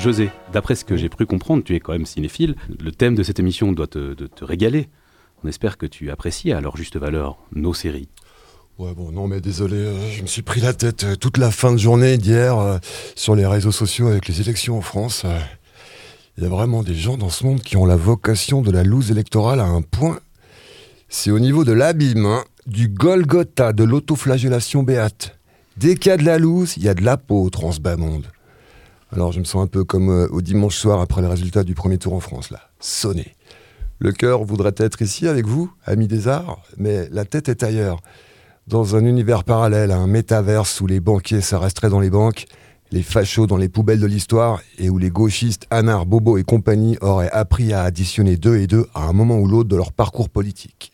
José, d'après ce que j'ai pu comprendre, tu es quand même cinéphile. Le thème de cette émission doit te, te régaler. On espère que tu apprécies à leur juste valeur nos séries. Ouais, bon, non, mais désolé, euh, je me suis pris la tête euh, toute la fin de journée d'hier euh, sur les réseaux sociaux avec les élections en France. Il y a vraiment des gens dans ce monde qui ont la vocation de la loose électorale à un point. C'est au niveau de l'abîme, hein, du Golgotha, de l'autoflagellation béate. Dès qu'il y a de la loose, il y a de la peau trans bas monde. Alors je me sens un peu comme au dimanche soir après le résultat du premier tour en France, là. Sonné. Le cœur voudrait être ici avec vous, amis des arts, mais la tête est ailleurs dans un univers parallèle, un métaverse où les banquiers ça resterait dans les banques, les fachos dans les poubelles de l'histoire et où les gauchistes, Anard, Bobo et compagnie auraient appris à additionner deux et deux à un moment ou l'autre de leur parcours politique.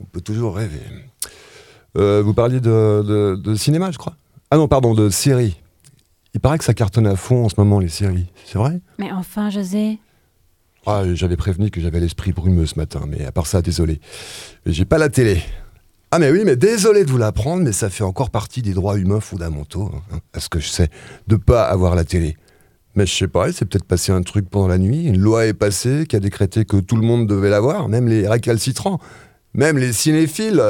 On peut toujours rêver. Euh, vous parliez de, cinéma, je crois? Ah non, pardon, de séries. Il paraît que ça cartonne à fond en ce moment, les séries. C'est vrai? Mais enfin, José. Ah, j'avais prévenu que j'avais l'esprit brumeux ce matin, mais à part ça, désolé. J'ai pas la télé. Ah mais oui, mais désolé de vous l'apprendre, mais ça fait encore partie des droits humains fondamentaux, hein, à ce que je sais, de pas avoir la télé. Mais je sais pas, c'est peut-être passé un truc pendant la nuit, une loi est passée qui a décrété que tout le monde devait l'avoir, même les récalcitrants, même les cinéphiles.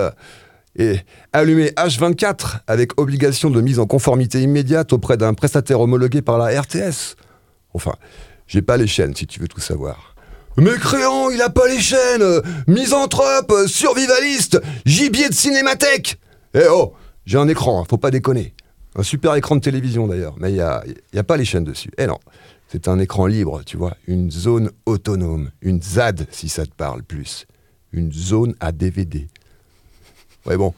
Et allumer H24 avec obligation de mise en conformité immédiate auprès d'un prestataire homologué par la RTS. Enfin, j'ai pas les chaînes si tu veux tout savoir. Mais créant, il a pas les chaînes Misanthrope, survivaliste, gibier de cinémathèque Eh oh J'ai un écran, faut pas déconner. Un super écran de télévision d'ailleurs, mais il n'y y a pas les chaînes dessus. Eh non, c'est un écran libre, tu vois, une zone autonome, une ZAD si ça te parle plus. Une zone à DVD. Ouais bon,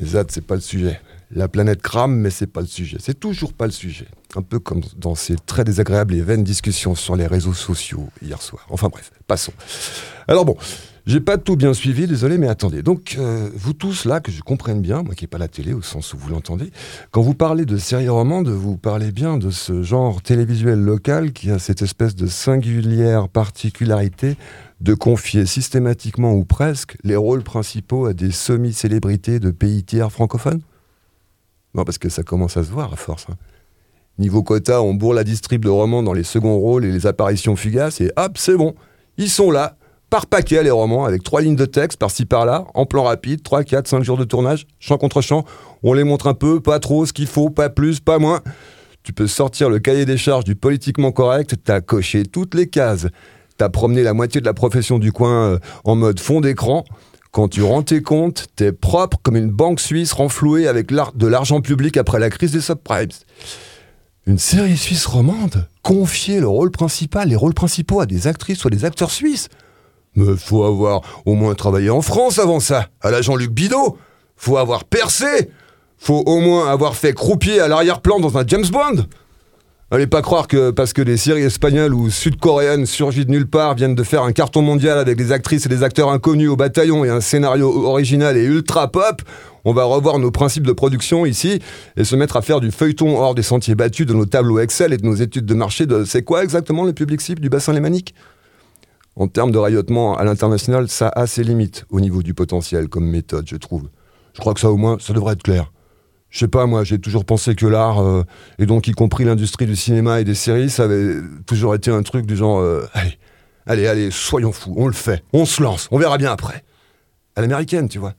les ZAD c'est pas le sujet. La planète crame, mais c'est pas le sujet. C'est toujours pas le sujet. Un peu comme dans ces très désagréables et vaines discussions sur les réseaux sociaux hier soir. Enfin bref, passons. Alors bon, j'ai pas tout bien suivi, désolé, mais attendez. Donc, euh, vous tous là, que je comprenne bien, moi qui n'ai pas la télé au sens où vous l'entendez, quand vous parlez de série romande, vous parlez bien de ce genre télévisuel local qui a cette espèce de singulière particularité de confier systématiquement ou presque les rôles principaux à des semi-célébrités de pays tiers francophones? Non, parce que ça commence à se voir à force. Hein. Niveau quota, on bourre la distrib de romans dans les seconds rôles et les apparitions fugaces, et hop, c'est bon. Ils sont là, par paquet les romans, avec trois lignes de texte par-ci par-là, en plan rapide, 3, 4, 5 jours de tournage, champ contre champ. On les montre un peu, pas trop, ce qu'il faut, pas plus, pas moins. Tu peux sortir le cahier des charges du politiquement correct, t'as coché toutes les cases. T'as promené la moitié de la profession du coin euh, en mode fond d'écran. Quand tu rends tes comptes, t'es propre comme une banque suisse renflouée avec de l'argent public après la crise des subprimes. Une série suisse romande Confier le rôle principal, les rôles principaux à des actrices ou à des acteurs suisses Mais faut avoir au moins travaillé en France avant ça, à la Jean-Luc Bidot. Faut avoir percé. Faut au moins avoir fait croupier à l'arrière-plan dans un James Bond. Allez pas croire que parce que des séries espagnoles ou sud-coréennes surgies de nulle part viennent de faire un carton mondial avec des actrices et des acteurs inconnus au bataillon et un scénario original et ultra pop, on va revoir nos principes de production ici et se mettre à faire du feuilleton hors des sentiers battus de nos tableaux Excel et de nos études de marché de c'est quoi exactement le public cible du bassin lémanique? En termes de rayonnement à l'international, ça a ses limites au niveau du potentiel comme méthode, je trouve. Je crois que ça au moins, ça devrait être clair je sais pas, moi, j'ai toujours pensé que l'art, euh, et donc y compris l'industrie du cinéma et des séries, ça avait toujours été un truc du genre, euh, allez, allez, allez, soyons fous, on le fait, on se lance, on verra bien après. À l'américaine, tu vois,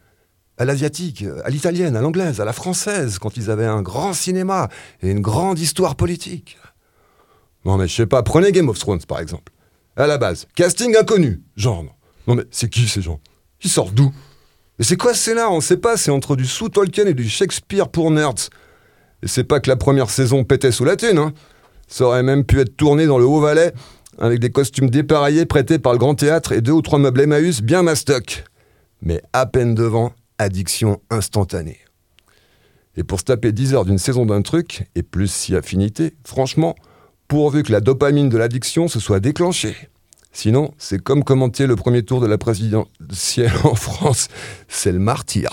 à l'asiatique, à l'italienne, à l'anglaise, à la française, quand ils avaient un grand cinéma et une grande histoire politique. Non mais je sais pas, prenez Game of Thrones par exemple. À la base, casting inconnu, genre. Non mais c'est qui ces gens? Ils sortent d'où? Mais c'est quoi ce scénar On sait pas, c'est entre du sous Tolkien et du Shakespeare pour nerds. Et c'est pas que la première saison pétait sous la thune, hein. Ça aurait même pu être tourné dans le Haut-Valais, avec des costumes dépareillés prêtés par le Grand Théâtre et deux ou trois meubles Emmaüs bien mastoc. Mais à peine devant, addiction instantanée. Et pour se taper 10 heures d'une saison d'un truc, et plus si affinité, franchement, pourvu que la dopamine de l'addiction se soit déclenchée. Sinon, c'est comme commenter le premier tour de la présidentielle en France, c'est le martyr.